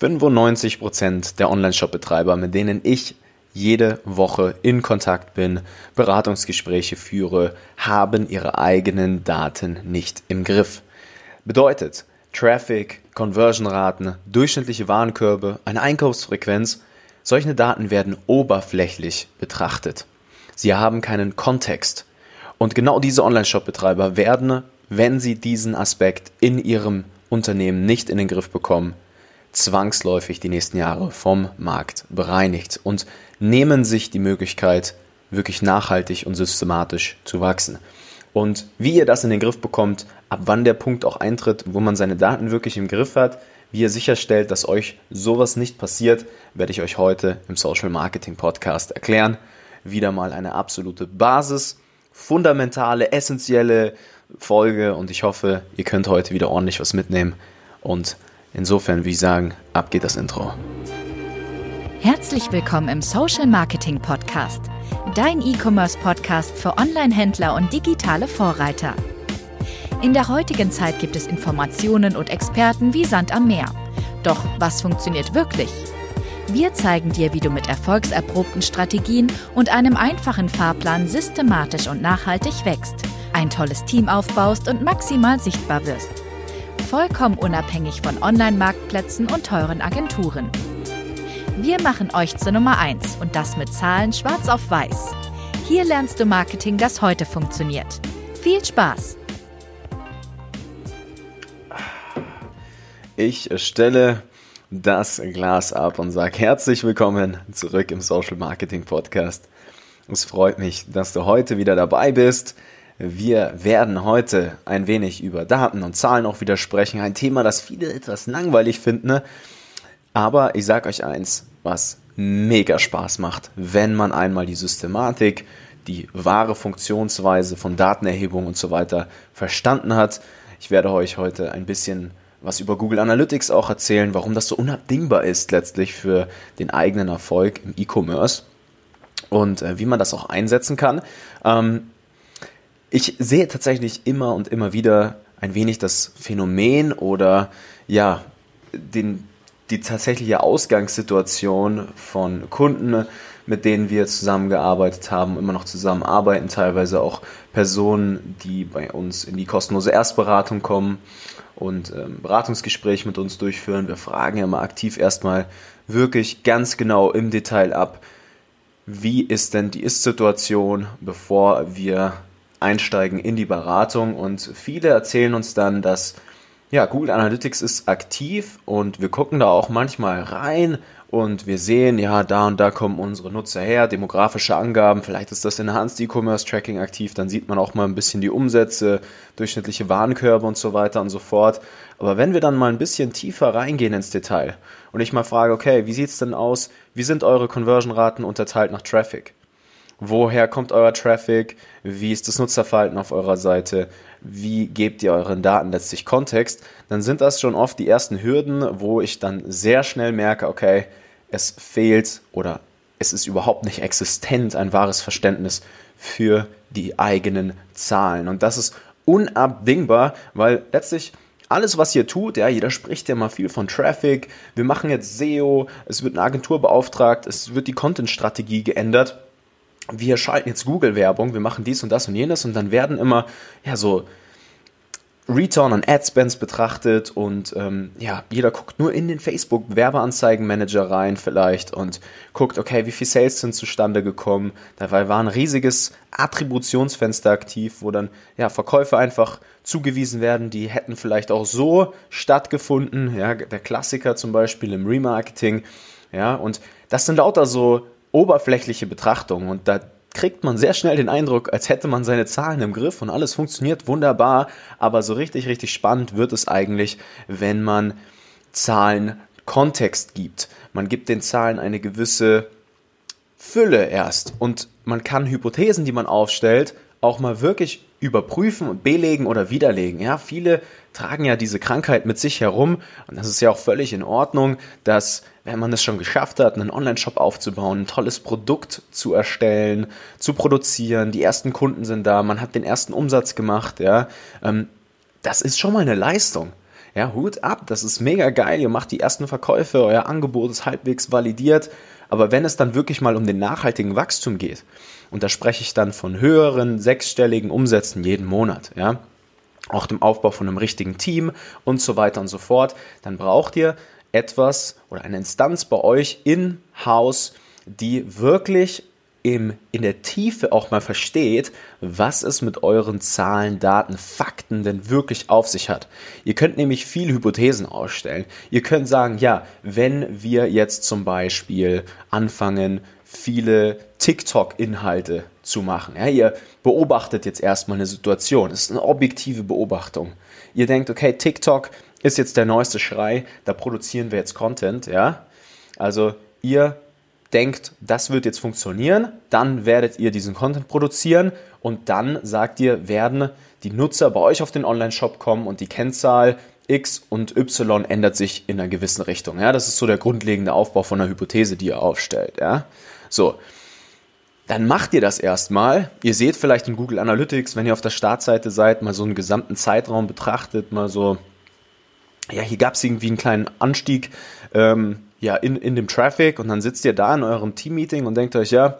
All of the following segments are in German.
95% der Online-Shop-Betreiber, mit denen ich jede Woche in Kontakt bin, Beratungsgespräche führe, haben ihre eigenen Daten nicht im Griff. Bedeutet, Traffic, Conversion-Raten, durchschnittliche Warenkörbe, eine Einkaufsfrequenz, solche Daten werden oberflächlich betrachtet. Sie haben keinen Kontext. Und genau diese Online-Shop-Betreiber werden, wenn sie diesen Aspekt in ihrem Unternehmen nicht in den Griff bekommen, zwangsläufig die nächsten Jahre vom Markt bereinigt und nehmen sich die Möglichkeit, wirklich nachhaltig und systematisch zu wachsen. Und wie ihr das in den Griff bekommt, ab wann der Punkt auch eintritt, wo man seine Daten wirklich im Griff hat, wie ihr sicherstellt, dass euch sowas nicht passiert, werde ich euch heute im Social Marketing Podcast erklären. Wieder mal eine absolute Basis, fundamentale, essentielle Folge und ich hoffe, ihr könnt heute wieder ordentlich was mitnehmen und Insofern, wie ich sagen, ab geht das Intro. Herzlich willkommen im Social Marketing Podcast, dein E-Commerce Podcast für Online-Händler und digitale Vorreiter. In der heutigen Zeit gibt es Informationen und Experten wie Sand am Meer. Doch was funktioniert wirklich? Wir zeigen dir, wie du mit erfolgserprobten Strategien und einem einfachen Fahrplan systematisch und nachhaltig wächst, ein tolles Team aufbaust und maximal sichtbar wirst vollkommen unabhängig von Online-Marktplätzen und teuren Agenturen. Wir machen euch zur Nummer 1 und das mit Zahlen schwarz auf weiß. Hier lernst du Marketing, das heute funktioniert. Viel Spaß! Ich stelle das Glas ab und sage herzlich willkommen zurück im Social Marketing Podcast. Es freut mich, dass du heute wieder dabei bist. Wir werden heute ein wenig über Daten und Zahlen auch wieder sprechen. Ein Thema, das viele etwas langweilig finden. Ne? Aber ich sage euch eins, was mega Spaß macht, wenn man einmal die Systematik, die wahre Funktionsweise von Datenerhebung und so weiter verstanden hat. Ich werde euch heute ein bisschen was über Google Analytics auch erzählen, warum das so unabdingbar ist letztlich für den eigenen Erfolg im E-Commerce und äh, wie man das auch einsetzen kann. Ähm, ich sehe tatsächlich immer und immer wieder ein wenig das Phänomen oder ja, den, die tatsächliche Ausgangssituation von Kunden, mit denen wir zusammengearbeitet haben, immer noch zusammenarbeiten, teilweise auch Personen, die bei uns in die kostenlose Erstberatung kommen und ähm, Beratungsgespräche mit uns durchführen. Wir fragen ja mal aktiv erstmal wirklich ganz genau im Detail ab, wie ist denn die Ist-Situation, bevor wir einsteigen in die Beratung und viele erzählen uns dann, dass ja, Google Analytics ist aktiv und wir gucken da auch manchmal rein und wir sehen, ja, da und da kommen unsere Nutzer her, demografische Angaben, vielleicht ist das Enhanced E-Commerce Tracking aktiv, dann sieht man auch mal ein bisschen die Umsätze, durchschnittliche Warenkörbe und so weiter und so fort. Aber wenn wir dann mal ein bisschen tiefer reingehen ins Detail und ich mal frage, okay, wie sieht's denn aus? Wie sind eure Conversion-Raten unterteilt nach Traffic? Woher kommt euer Traffic? Wie ist das Nutzerverhalten auf eurer Seite? Wie gebt ihr euren Daten letztlich Kontext? Dann sind das schon oft die ersten Hürden, wo ich dann sehr schnell merke, okay, es fehlt oder es ist überhaupt nicht existent ein wahres Verständnis für die eigenen Zahlen. Und das ist unabdingbar, weil letztlich alles, was ihr tut, ja, jeder spricht ja mal viel von Traffic, wir machen jetzt SEO, es wird eine Agentur beauftragt, es wird die Content-Strategie geändert wir schalten jetzt Google-Werbung, wir machen dies und das und jenes und dann werden immer ja so Return on Ad Spends betrachtet und ähm, ja, jeder guckt nur in den Facebook Werbeanzeigenmanager rein vielleicht und guckt, okay, wie viel Sales sind zustande gekommen. Dabei war ein riesiges Attributionsfenster aktiv, wo dann ja Verkäufe einfach zugewiesen werden, die hätten vielleicht auch so stattgefunden. Ja, der Klassiker zum Beispiel im Remarketing. Ja, und das sind lauter so oberflächliche Betrachtung. Und da kriegt man sehr schnell den Eindruck, als hätte man seine Zahlen im Griff und alles funktioniert wunderbar, aber so richtig, richtig spannend wird es eigentlich, wenn man Zahlen Kontext gibt. Man gibt den Zahlen eine gewisse Fülle erst. Und man kann Hypothesen, die man aufstellt, auch mal wirklich überprüfen und belegen oder widerlegen. Ja, viele tragen ja diese Krankheit mit sich herum und das ist ja auch völlig in Ordnung, dass wenn man es schon geschafft hat, einen Online-Shop aufzubauen, ein tolles Produkt zu erstellen, zu produzieren, die ersten Kunden sind da, man hat den ersten Umsatz gemacht, ja, ähm, das ist schon mal eine Leistung. Ja, Hut ab, das ist mega geil. Ihr macht die ersten Verkäufe, euer Angebot ist halbwegs validiert. Aber wenn es dann wirklich mal um den nachhaltigen Wachstum geht, und da spreche ich dann von höheren sechsstelligen Umsätzen jeden Monat, ja, auch dem Aufbau von einem richtigen Team und so weiter und so fort, dann braucht ihr etwas oder eine Instanz bei euch in-house, die wirklich im, in der Tiefe auch mal versteht, was es mit euren Zahlen, Daten, Fakten denn wirklich auf sich hat. Ihr könnt nämlich viele Hypothesen ausstellen. Ihr könnt sagen, ja, wenn wir jetzt zum Beispiel anfangen, viele TikTok-Inhalte zu machen. Ja, ihr beobachtet jetzt erstmal eine Situation. Es ist eine objektive Beobachtung. Ihr denkt, okay, TikTok ist jetzt der neueste Schrei, da produzieren wir jetzt Content, ja. Also ihr denkt, das wird jetzt funktionieren, dann werdet ihr diesen Content produzieren und dann sagt ihr, werden die Nutzer bei euch auf den Online-Shop kommen und die Kennzahl X und Y ändert sich in einer gewissen Richtung. Ja, das ist so der grundlegende Aufbau von einer Hypothese, die ihr aufstellt. Ja, so. Dann macht ihr das erstmal. Ihr seht vielleicht in Google Analytics, wenn ihr auf der Startseite seid, mal so einen gesamten Zeitraum betrachtet, mal so, ja, hier gab es irgendwie einen kleinen Anstieg ähm, ja, in, in dem Traffic und dann sitzt ihr da in eurem Team-Meeting und denkt euch, ja,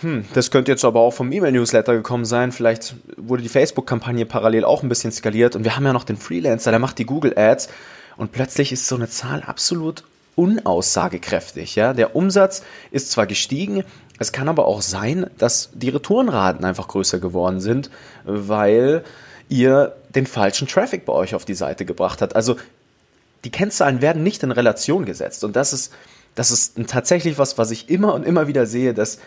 hm, das könnte jetzt aber auch vom E-Mail-Newsletter gekommen sein. Vielleicht wurde die Facebook-Kampagne parallel auch ein bisschen skaliert und wir haben ja noch den Freelancer, der macht die Google Ads und plötzlich ist so eine Zahl absolut unaussagekräftig. Ja? Der Umsatz ist zwar gestiegen, es kann aber auch sein, dass die Retourenraten einfach größer geworden sind, weil ihr den falschen Traffic bei euch auf die Seite gebracht habt. Also die Kennzahlen werden nicht in Relation gesetzt. Und das ist, das ist tatsächlich was, was ich immer und immer wieder sehe, dass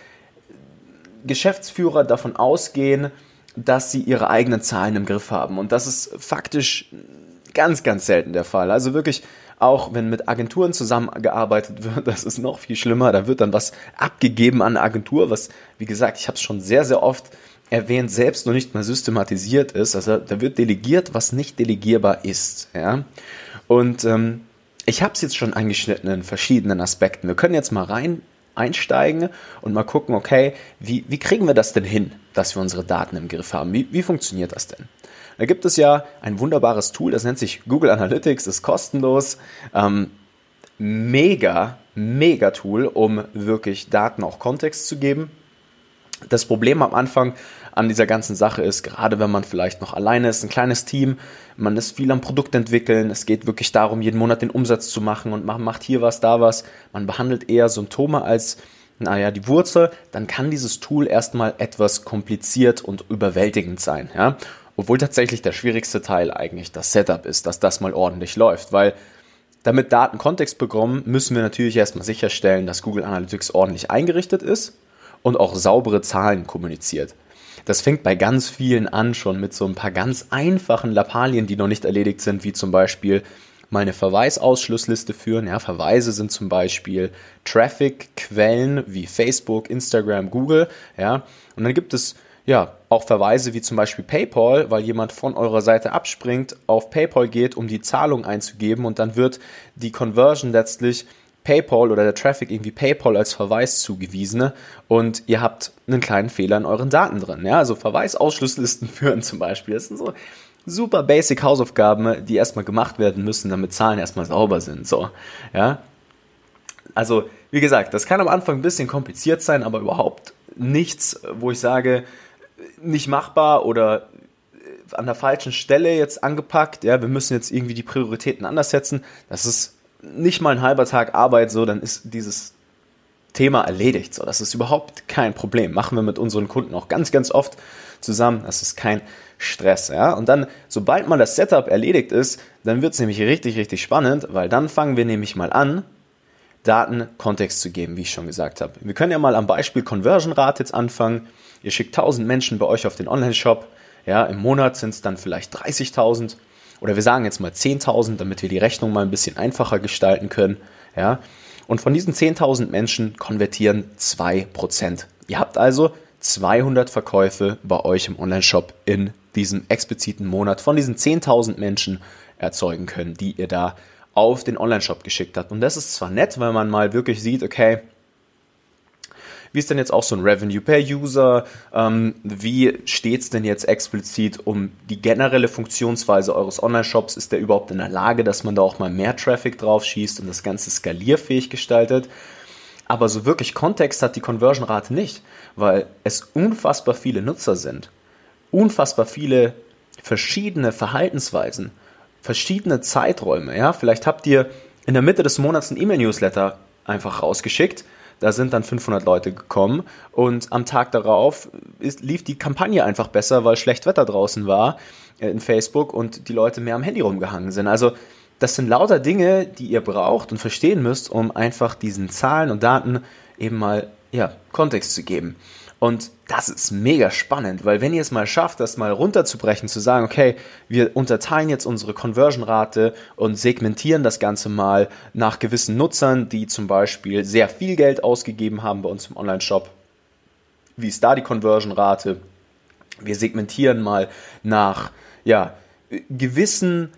Geschäftsführer davon ausgehen, dass sie ihre eigenen Zahlen im Griff haben. Und das ist faktisch ganz, ganz selten der Fall. Also wirklich, auch wenn mit Agenturen zusammengearbeitet wird, das ist noch viel schlimmer. Da wird dann was abgegeben an eine Agentur, was, wie gesagt, ich habe es schon sehr, sehr oft erwähnt, selbst noch nicht mal systematisiert ist. Also da wird delegiert, was nicht delegierbar ist. Ja? Und ähm, ich habe es jetzt schon angeschnitten in verschiedenen Aspekten. Wir können jetzt mal rein einsteigen und mal gucken, okay, wie, wie kriegen wir das denn hin, dass wir unsere Daten im Griff haben? Wie, wie funktioniert das denn? Da gibt es ja ein wunderbares Tool, das nennt sich Google Analytics, ist kostenlos. Ähm, mega, mega Tool, um wirklich Daten auch Kontext zu geben. Das Problem am Anfang an dieser ganzen Sache ist, gerade wenn man vielleicht noch alleine ist, ein kleines Team, man ist viel am Produkt entwickeln, es geht wirklich darum, jeden Monat den Umsatz zu machen und man macht hier was, da was. Man behandelt eher Symptome als, naja, die Wurzel, dann kann dieses Tool erstmal etwas kompliziert und überwältigend sein, ja. Obwohl tatsächlich der schwierigste Teil eigentlich das Setup ist, dass das mal ordentlich läuft, weil damit Daten Kontext bekommen, müssen wir natürlich erstmal sicherstellen, dass Google Analytics ordentlich eingerichtet ist und auch saubere Zahlen kommuniziert. Das fängt bei ganz vielen an, schon mit so ein paar ganz einfachen Lappalien, die noch nicht erledigt sind, wie zum Beispiel mal eine Verweisausschlussliste führen. Ja, Verweise sind zum Beispiel Traffic-Quellen wie Facebook, Instagram, Google. Ja, und dann gibt es ja auch Verweise wie zum Beispiel PayPal, weil jemand von eurer Seite abspringt, auf PayPal geht, um die Zahlung einzugeben und dann wird die Conversion letztlich PayPal oder der Traffic irgendwie PayPal als Verweis zugewiesen und ihr habt einen kleinen Fehler in euren Daten drin. Ja, also Verweisausschlusslisten führen zum Beispiel. Das sind so super basic Hausaufgaben, die erstmal gemacht werden müssen, damit Zahlen erstmal sauber sind. So, ja. Also, wie gesagt, das kann am Anfang ein bisschen kompliziert sein, aber überhaupt nichts, wo ich sage, nicht machbar oder an der falschen Stelle jetzt angepackt. Ja, wir müssen jetzt irgendwie die Prioritäten anders setzen. Das ist nicht mal ein halber Tag Arbeit, so, dann ist dieses Thema erledigt. So, das ist überhaupt kein Problem. Machen wir mit unseren Kunden auch ganz, ganz oft zusammen. Das ist kein Stress. Ja? Und dann, sobald mal das Setup erledigt ist, dann wird es nämlich richtig, richtig spannend, weil dann fangen wir nämlich mal an, Daten Kontext zu geben, wie ich schon gesagt habe. Wir können ja mal am Beispiel Conversion Rate jetzt anfangen. Ihr schickt 1000 Menschen bei euch auf den Online-Shop. Ja, im Monat sind es dann vielleicht 30.000 oder wir sagen jetzt mal 10.000, damit wir die Rechnung mal ein bisschen einfacher gestalten können. Ja? Und von diesen 10.000 Menschen konvertieren 2%. Ihr habt also 200 Verkäufe bei euch im Onlineshop in diesem expliziten Monat von diesen 10.000 Menschen erzeugen können, die ihr da auf den Onlineshop geschickt habt. Und das ist zwar nett, weil man mal wirklich sieht, okay, wie ist denn jetzt auch so ein Revenue per User? Ähm, wie steht es denn jetzt explizit um die generelle Funktionsweise eures Online-Shops? Ist der überhaupt in der Lage, dass man da auch mal mehr Traffic drauf schießt und das Ganze skalierfähig gestaltet? Aber so wirklich Kontext hat die Conversion-Rate nicht, weil es unfassbar viele Nutzer sind. Unfassbar viele verschiedene Verhaltensweisen, verschiedene Zeiträume. Ja, vielleicht habt ihr in der Mitte des Monats ein E-Mail-Newsletter einfach rausgeschickt. Da sind dann 500 Leute gekommen und am Tag darauf ist, lief die Kampagne einfach besser, weil schlecht Wetter draußen war äh, in Facebook und die Leute mehr am Handy rumgehangen sind. Also das sind lauter Dinge, die ihr braucht und verstehen müsst, um einfach diesen Zahlen und Daten eben mal ja, Kontext zu geben. Und das ist mega spannend, weil wenn ihr es mal schafft, das mal runterzubrechen, zu sagen, okay, wir unterteilen jetzt unsere Conversion-Rate und segmentieren das Ganze mal nach gewissen Nutzern, die zum Beispiel sehr viel Geld ausgegeben haben bei uns im Online-Shop. Wie ist da die Conversion-Rate? Wir segmentieren mal nach, ja, gewissen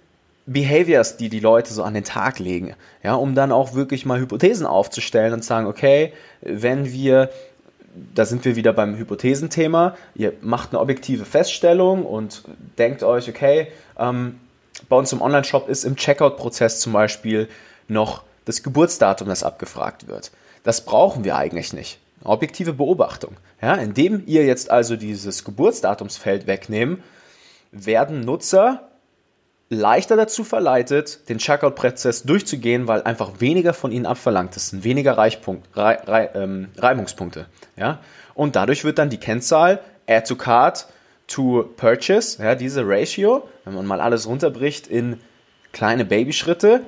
Behaviors, die die Leute so an den Tag legen, ja, um dann auch wirklich mal Hypothesen aufzustellen und sagen, okay, wenn wir da sind wir wieder beim Hypothesenthema. Ihr macht eine objektive Feststellung und denkt euch, okay, ähm, bei uns im Online-Shop ist im Checkout-Prozess zum Beispiel noch das Geburtsdatum, das abgefragt wird. Das brauchen wir eigentlich nicht. Objektive Beobachtung. Ja, indem ihr jetzt also dieses Geburtsdatumsfeld wegnehmen, werden Nutzer leichter dazu verleitet, den Checkout-Prozess durchzugehen, weil einfach weniger von ihnen abverlangt ist, weniger Reichpunkt, Rei, Rei, ähm, Reibungspunkte. Ja? Und dadurch wird dann die Kennzahl Add to Card to Purchase, ja, diese Ratio, wenn man mal alles runterbricht in kleine Babyschritte,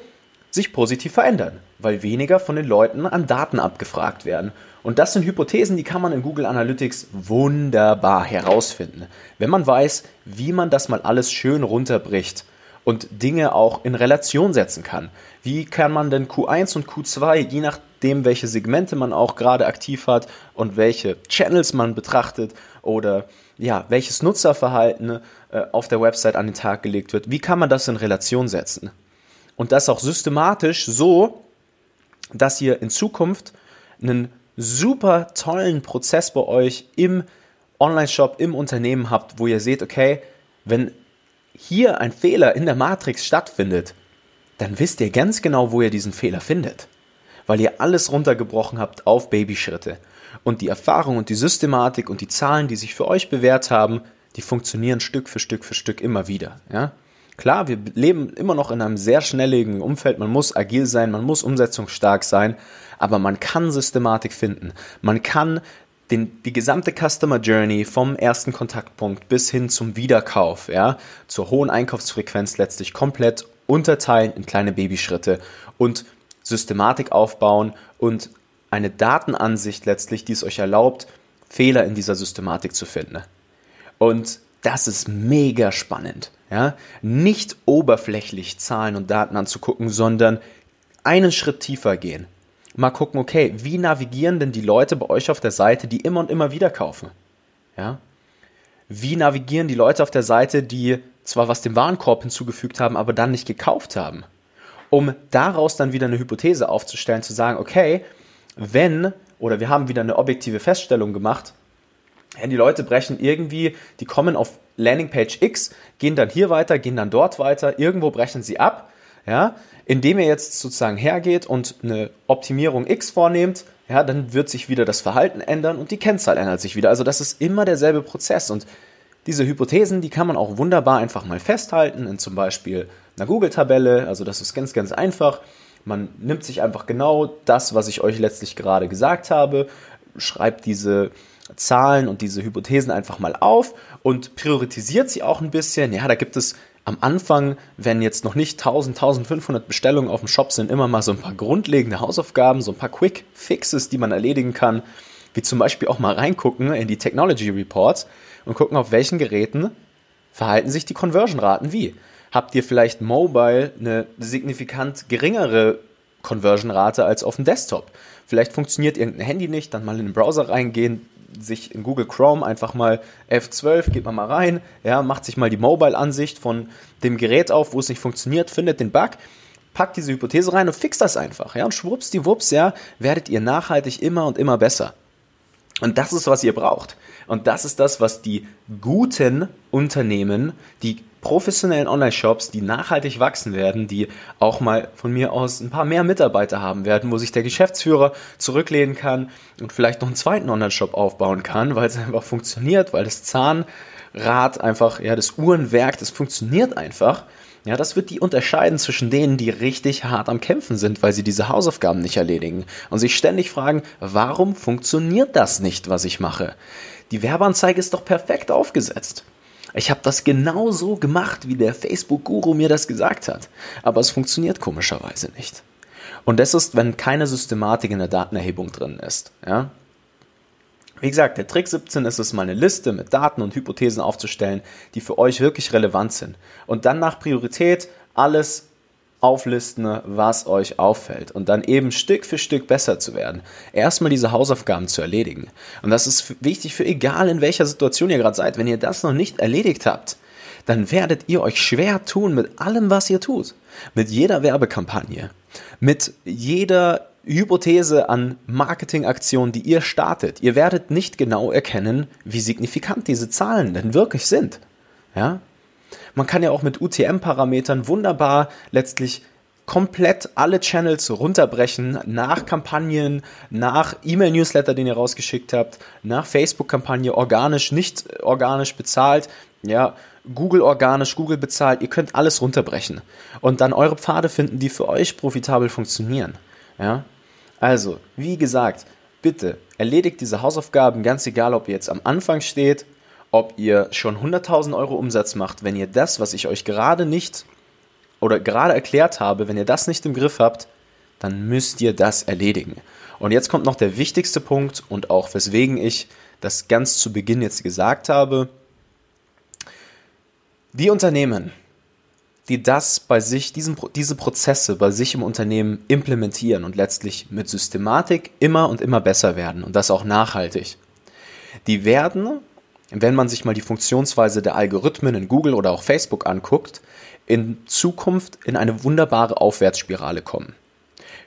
sich positiv verändern, weil weniger von den Leuten an Daten abgefragt werden. Und das sind Hypothesen, die kann man in Google Analytics wunderbar herausfinden, wenn man weiß, wie man das mal alles schön runterbricht und Dinge auch in Relation setzen kann. Wie kann man denn Q1 und Q2, je nachdem, welche Segmente man auch gerade aktiv hat und welche Channels man betrachtet oder ja, welches Nutzerverhalten äh, auf der Website an den Tag gelegt wird, wie kann man das in Relation setzen? Und das auch systematisch so, dass ihr in Zukunft einen super tollen Prozess bei euch im Online-Shop, im Unternehmen habt, wo ihr seht, okay, wenn hier ein Fehler in der Matrix stattfindet, dann wisst ihr ganz genau, wo ihr diesen Fehler findet. Weil ihr alles runtergebrochen habt auf Babyschritte. Und die Erfahrung und die Systematik und die Zahlen, die sich für euch bewährt haben, die funktionieren Stück für Stück für Stück immer wieder. Ja? Klar, wir leben immer noch in einem sehr schnelllebigen Umfeld. Man muss agil sein, man muss umsetzungsstark sein, aber man kann Systematik finden. Man kann den, die gesamte Customer Journey vom ersten Kontaktpunkt bis hin zum Wiederkauf, ja, zur hohen Einkaufsfrequenz letztlich komplett unterteilen in kleine Babyschritte und Systematik aufbauen und eine Datenansicht letztlich, die es euch erlaubt, Fehler in dieser Systematik zu finden. Und das ist mega spannend. Ja? Nicht oberflächlich Zahlen und Daten anzugucken, sondern einen Schritt tiefer gehen mal gucken, okay, wie navigieren denn die Leute bei euch auf der Seite, die immer und immer wieder kaufen? Ja? Wie navigieren die Leute auf der Seite, die zwar was dem Warenkorb hinzugefügt haben, aber dann nicht gekauft haben? Um daraus dann wieder eine Hypothese aufzustellen, zu sagen, okay, wenn, oder wir haben wieder eine objektive Feststellung gemacht, ja, die Leute brechen irgendwie, die kommen auf Landingpage X, gehen dann hier weiter, gehen dann dort weiter, irgendwo brechen sie ab, ja, indem ihr jetzt sozusagen hergeht und eine Optimierung X vornehmt, ja, dann wird sich wieder das Verhalten ändern und die Kennzahl ändert sich wieder. Also das ist immer derselbe Prozess und diese Hypothesen, die kann man auch wunderbar einfach mal festhalten in zum Beispiel einer Google-Tabelle. Also das ist ganz, ganz einfach. Man nimmt sich einfach genau das, was ich euch letztlich gerade gesagt habe, schreibt diese Zahlen und diese Hypothesen einfach mal auf und priorisiert sie auch ein bisschen. Ja, da gibt es am Anfang, wenn jetzt noch nicht 1000, 1500 Bestellungen auf dem Shop sind, immer mal so ein paar grundlegende Hausaufgaben, so ein paar Quick Fixes, die man erledigen kann, wie zum Beispiel auch mal reingucken in die Technology Reports und gucken, auf welchen Geräten verhalten sich die Conversion-Raten wie. Habt ihr vielleicht mobile eine signifikant geringere Conversion-Rate als auf dem Desktop? Vielleicht funktioniert irgendein Handy nicht, dann mal in den Browser reingehen, sich in Google Chrome einfach mal F12, geht man mal rein, ja, macht sich mal die Mobile-Ansicht von dem Gerät auf, wo es nicht funktioniert, findet den Bug, packt diese Hypothese rein und fixt das einfach, ja, und schwupps die Wups, ja, werdet ihr nachhaltig immer und immer besser. Und das ist, was ihr braucht. Und das ist das, was die guten Unternehmen, die professionellen Online-Shops, die nachhaltig wachsen werden, die auch mal von mir aus ein paar mehr Mitarbeiter haben werden, wo sich der Geschäftsführer zurücklehnen kann und vielleicht noch einen zweiten Online-Shop aufbauen kann, weil es einfach funktioniert, weil das Zahnrad einfach, ja, das Uhrenwerk, das funktioniert einfach. Ja, das wird die unterscheiden zwischen denen, die richtig hart am Kämpfen sind, weil sie diese Hausaufgaben nicht erledigen und sich ständig fragen, warum funktioniert das nicht, was ich mache? Die Werbeanzeige ist doch perfekt aufgesetzt. Ich habe das genau so gemacht, wie der Facebook-Guru mir das gesagt hat. Aber es funktioniert komischerweise nicht. Und das ist, wenn keine Systematik in der Datenerhebung drin ist. Ja? Wie gesagt, der Trick 17 ist es, mal eine Liste mit Daten und Hypothesen aufzustellen, die für euch wirklich relevant sind. Und dann nach Priorität alles auflisten, was euch auffällt und dann eben Stück für Stück besser zu werden. Erstmal diese Hausaufgaben zu erledigen. Und das ist wichtig für egal in welcher Situation ihr gerade seid. Wenn ihr das noch nicht erledigt habt, dann werdet ihr euch schwer tun mit allem, was ihr tut. Mit jeder Werbekampagne, mit jeder Hypothese an Marketingaktionen, die ihr startet. Ihr werdet nicht genau erkennen, wie signifikant diese Zahlen denn wirklich sind. Ja? Man kann ja auch mit UTM-Parametern wunderbar letztlich komplett alle Channels runterbrechen nach Kampagnen, nach E-Mail-Newsletter, den ihr rausgeschickt habt, nach Facebook-Kampagne organisch, nicht organisch bezahlt, ja, Google organisch, Google bezahlt, ihr könnt alles runterbrechen. Und dann eure Pfade finden, die für euch profitabel funktionieren, ja. Also, wie gesagt, bitte erledigt diese Hausaufgaben, ganz egal, ob ihr jetzt am Anfang steht ob ihr schon 100.000 Euro Umsatz macht, wenn ihr das, was ich euch gerade nicht oder gerade erklärt habe, wenn ihr das nicht im Griff habt, dann müsst ihr das erledigen. Und jetzt kommt noch der wichtigste Punkt und auch weswegen ich das ganz zu Beginn jetzt gesagt habe. Die Unternehmen, die das bei sich, diesen, diese Prozesse bei sich im Unternehmen implementieren und letztlich mit Systematik immer und immer besser werden und das auch nachhaltig, die werden wenn man sich mal die Funktionsweise der Algorithmen in Google oder auch Facebook anguckt, in Zukunft in eine wunderbare Aufwärtsspirale kommen.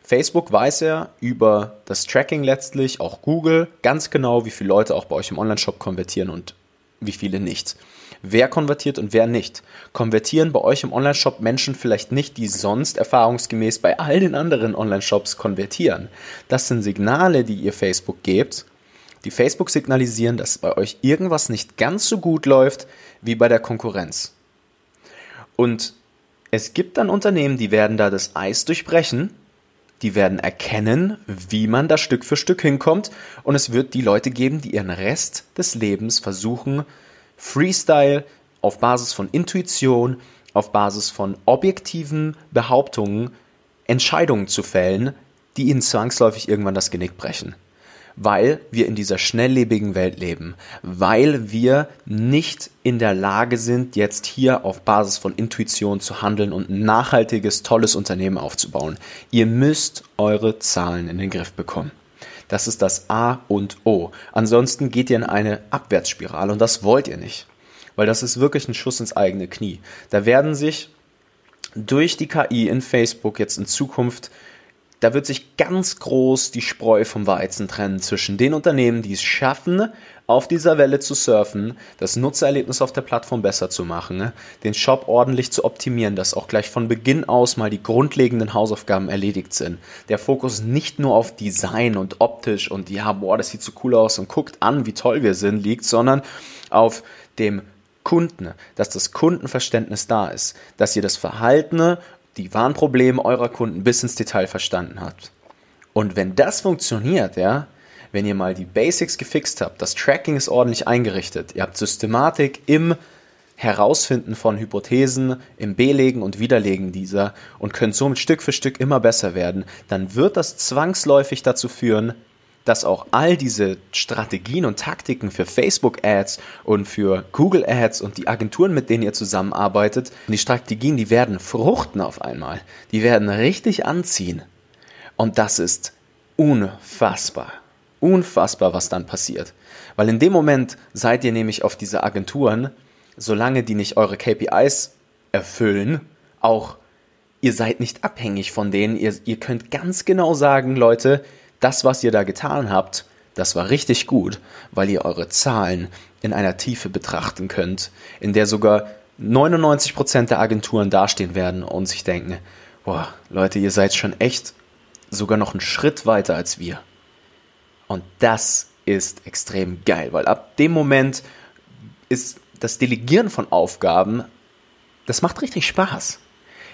Facebook weiß ja über das Tracking letztlich, auch Google, ganz genau, wie viele Leute auch bei euch im Onlineshop konvertieren und wie viele nicht. Wer konvertiert und wer nicht. Konvertieren bei euch im Onlineshop Menschen vielleicht nicht, die sonst erfahrungsgemäß bei all den anderen Onlineshops konvertieren. Das sind Signale, die ihr Facebook gebt, die Facebook signalisieren, dass bei euch irgendwas nicht ganz so gut läuft wie bei der Konkurrenz. Und es gibt dann Unternehmen, die werden da das Eis durchbrechen, die werden erkennen, wie man da Stück für Stück hinkommt und es wird die Leute geben, die ihren Rest des Lebens versuchen, Freestyle auf Basis von Intuition, auf Basis von objektiven Behauptungen Entscheidungen zu fällen, die ihnen zwangsläufig irgendwann das Genick brechen weil wir in dieser schnelllebigen Welt leben, weil wir nicht in der Lage sind, jetzt hier auf Basis von Intuition zu handeln und ein nachhaltiges, tolles Unternehmen aufzubauen. Ihr müsst eure Zahlen in den Griff bekommen. Das ist das A und O. Ansonsten geht ihr in eine Abwärtsspirale und das wollt ihr nicht, weil das ist wirklich ein Schuss ins eigene Knie. Da werden sich durch die KI in Facebook jetzt in Zukunft da wird sich ganz groß die Spreu vom Weizen trennen zwischen den Unternehmen, die es schaffen, auf dieser Welle zu surfen, das Nutzererlebnis auf der Plattform besser zu machen, den Shop ordentlich zu optimieren, dass auch gleich von Beginn aus mal die grundlegenden Hausaufgaben erledigt sind. Der Fokus nicht nur auf Design und optisch und ja, boah, das sieht so cool aus und guckt an, wie toll wir sind, liegt, sondern auf dem Kunden, dass das Kundenverständnis da ist, dass ihr das Verhalten die Warnprobleme eurer Kunden bis ins Detail verstanden habt. Und wenn das funktioniert, ja, wenn ihr mal die Basics gefixt habt, das Tracking ist ordentlich eingerichtet, ihr habt Systematik im Herausfinden von Hypothesen, im Belegen und Widerlegen dieser und könnt somit Stück für Stück immer besser werden, dann wird das zwangsläufig dazu führen, dass auch all diese Strategien und Taktiken für Facebook Ads und für Google Ads und die Agenturen, mit denen ihr zusammenarbeitet, die Strategien, die werden fruchten auf einmal. Die werden richtig anziehen. Und das ist unfassbar. Unfassbar, was dann passiert. Weil in dem Moment seid ihr nämlich auf diese Agenturen, solange die nicht eure KPIs erfüllen, auch ihr seid nicht abhängig von denen. Ihr, ihr könnt ganz genau sagen, Leute, das, was ihr da getan habt, das war richtig gut, weil ihr eure Zahlen in einer Tiefe betrachten könnt, in der sogar 99% der Agenturen dastehen werden und sich denken, boah, Leute, ihr seid schon echt sogar noch einen Schritt weiter als wir. Und das ist extrem geil, weil ab dem Moment ist das Delegieren von Aufgaben, das macht richtig Spaß.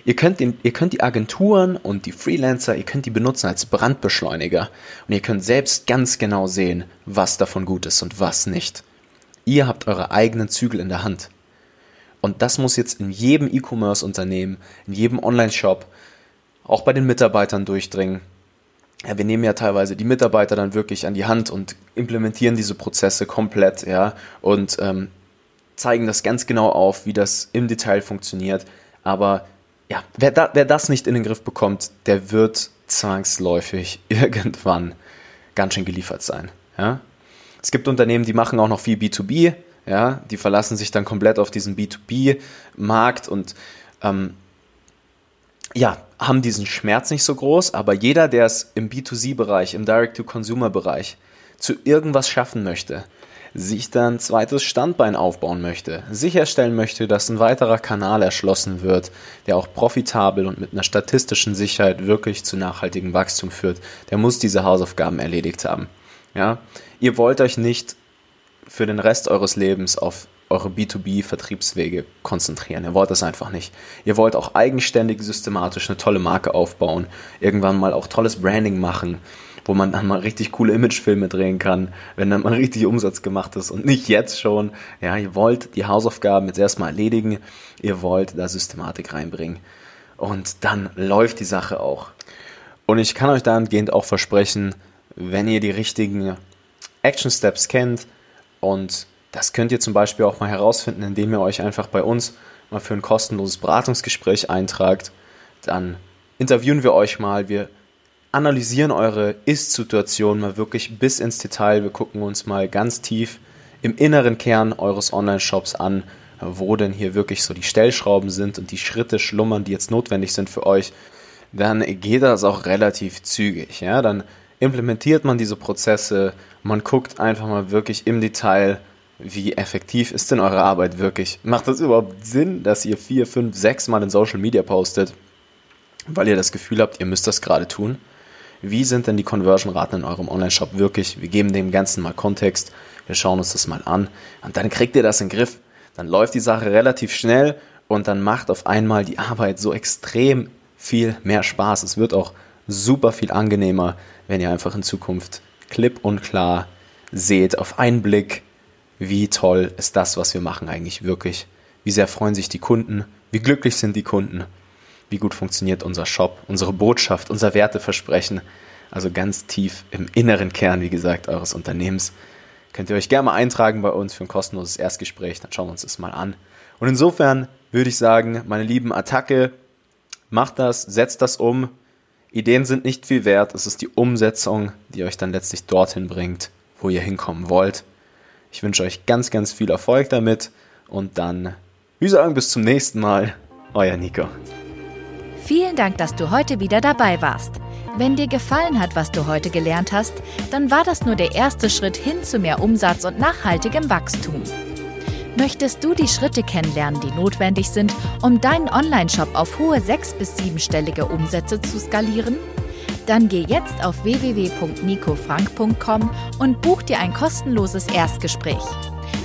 Ihr könnt, den, ihr könnt die Agenturen und die Freelancer, ihr könnt die benutzen als Brandbeschleuniger und ihr könnt selbst ganz genau sehen, was davon gut ist und was nicht. Ihr habt eure eigenen Zügel in der Hand. Und das muss jetzt in jedem E-Commerce-Unternehmen, in jedem Online-Shop, auch bei den Mitarbeitern durchdringen. Ja, wir nehmen ja teilweise die Mitarbeiter dann wirklich an die Hand und implementieren diese Prozesse komplett, ja, und ähm, zeigen das ganz genau auf, wie das im Detail funktioniert. Aber ja, wer, da, wer das nicht in den Griff bekommt, der wird zwangsläufig irgendwann ganz schön geliefert sein. Ja? Es gibt Unternehmen, die machen auch noch viel B2B, ja, die verlassen sich dann komplett auf diesen B2B-Markt und ähm, ja, haben diesen Schmerz nicht so groß, aber jeder, der es im B2C-Bereich, im Direct-to-Consumer-Bereich zu irgendwas schaffen möchte, sich dann zweites Standbein aufbauen möchte, sicherstellen möchte, dass ein weiterer Kanal erschlossen wird, der auch profitabel und mit einer statistischen Sicherheit wirklich zu nachhaltigem Wachstum führt, der muss diese Hausaufgaben erledigt haben. Ja? Ihr wollt euch nicht für den Rest eures Lebens auf eure B2B-Vertriebswege konzentrieren. Ihr wollt das einfach nicht. Ihr wollt auch eigenständig, systematisch eine tolle Marke aufbauen, irgendwann mal auch tolles Branding machen, wo man dann mal richtig coole Imagefilme drehen kann, wenn dann mal richtig Umsatz gemacht ist und nicht jetzt schon. Ja, ihr wollt die Hausaufgaben jetzt erstmal erledigen, ihr wollt da Systematik reinbringen und dann läuft die Sache auch. Und ich kann euch dahingehend auch versprechen, wenn ihr die richtigen Action Steps kennt und das könnt ihr zum Beispiel auch mal herausfinden, indem ihr euch einfach bei uns mal für ein kostenloses Beratungsgespräch eintragt. Dann interviewen wir euch mal, wir analysieren eure Ist-Situation mal wirklich bis ins Detail. Wir gucken uns mal ganz tief im inneren Kern eures Online-Shops an, wo denn hier wirklich so die Stellschrauben sind und die Schritte schlummern, die jetzt notwendig sind für euch. Dann geht das auch relativ zügig. Ja? Dann implementiert man diese Prozesse, man guckt einfach mal wirklich im Detail, wie effektiv ist denn eure Arbeit wirklich? Macht das überhaupt Sinn, dass ihr vier, fünf, sechs Mal in Social Media postet, weil ihr das Gefühl habt, ihr müsst das gerade tun? Wie sind denn die Conversion-Raten in eurem Online-Shop wirklich? Wir geben dem Ganzen mal Kontext, wir schauen uns das mal an und dann kriegt ihr das in den Griff. Dann läuft die Sache relativ schnell und dann macht auf einmal die Arbeit so extrem viel mehr Spaß. Es wird auch super viel angenehmer, wenn ihr einfach in Zukunft klipp und klar seht auf einen Blick, wie toll ist das, was wir machen eigentlich wirklich. Wie sehr freuen sich die Kunden, wie glücklich sind die Kunden wie gut funktioniert unser Shop, unsere Botschaft, unser Werteversprechen. Also ganz tief im inneren Kern, wie gesagt, eures Unternehmens. Könnt ihr euch gerne mal eintragen bei uns für ein kostenloses Erstgespräch, dann schauen wir uns das mal an. Und insofern würde ich sagen, meine lieben Attacke, macht das, setzt das um. Ideen sind nicht viel wert, es ist die Umsetzung, die euch dann letztlich dorthin bringt, wo ihr hinkommen wollt. Ich wünsche euch ganz, ganz viel Erfolg damit und dann, wie sagen, bis zum nächsten Mal. Euer Nico. Vielen Dank, dass du heute wieder dabei warst. Wenn dir gefallen hat, was du heute gelernt hast, dann war das nur der erste Schritt hin zu mehr Umsatz und nachhaltigem Wachstum. Möchtest du die Schritte kennenlernen, die notwendig sind, um deinen Online-Shop auf hohe sechs- bis siebenstellige Umsätze zu skalieren? Dann geh jetzt auf www.nicofrank.com und buch dir ein kostenloses Erstgespräch.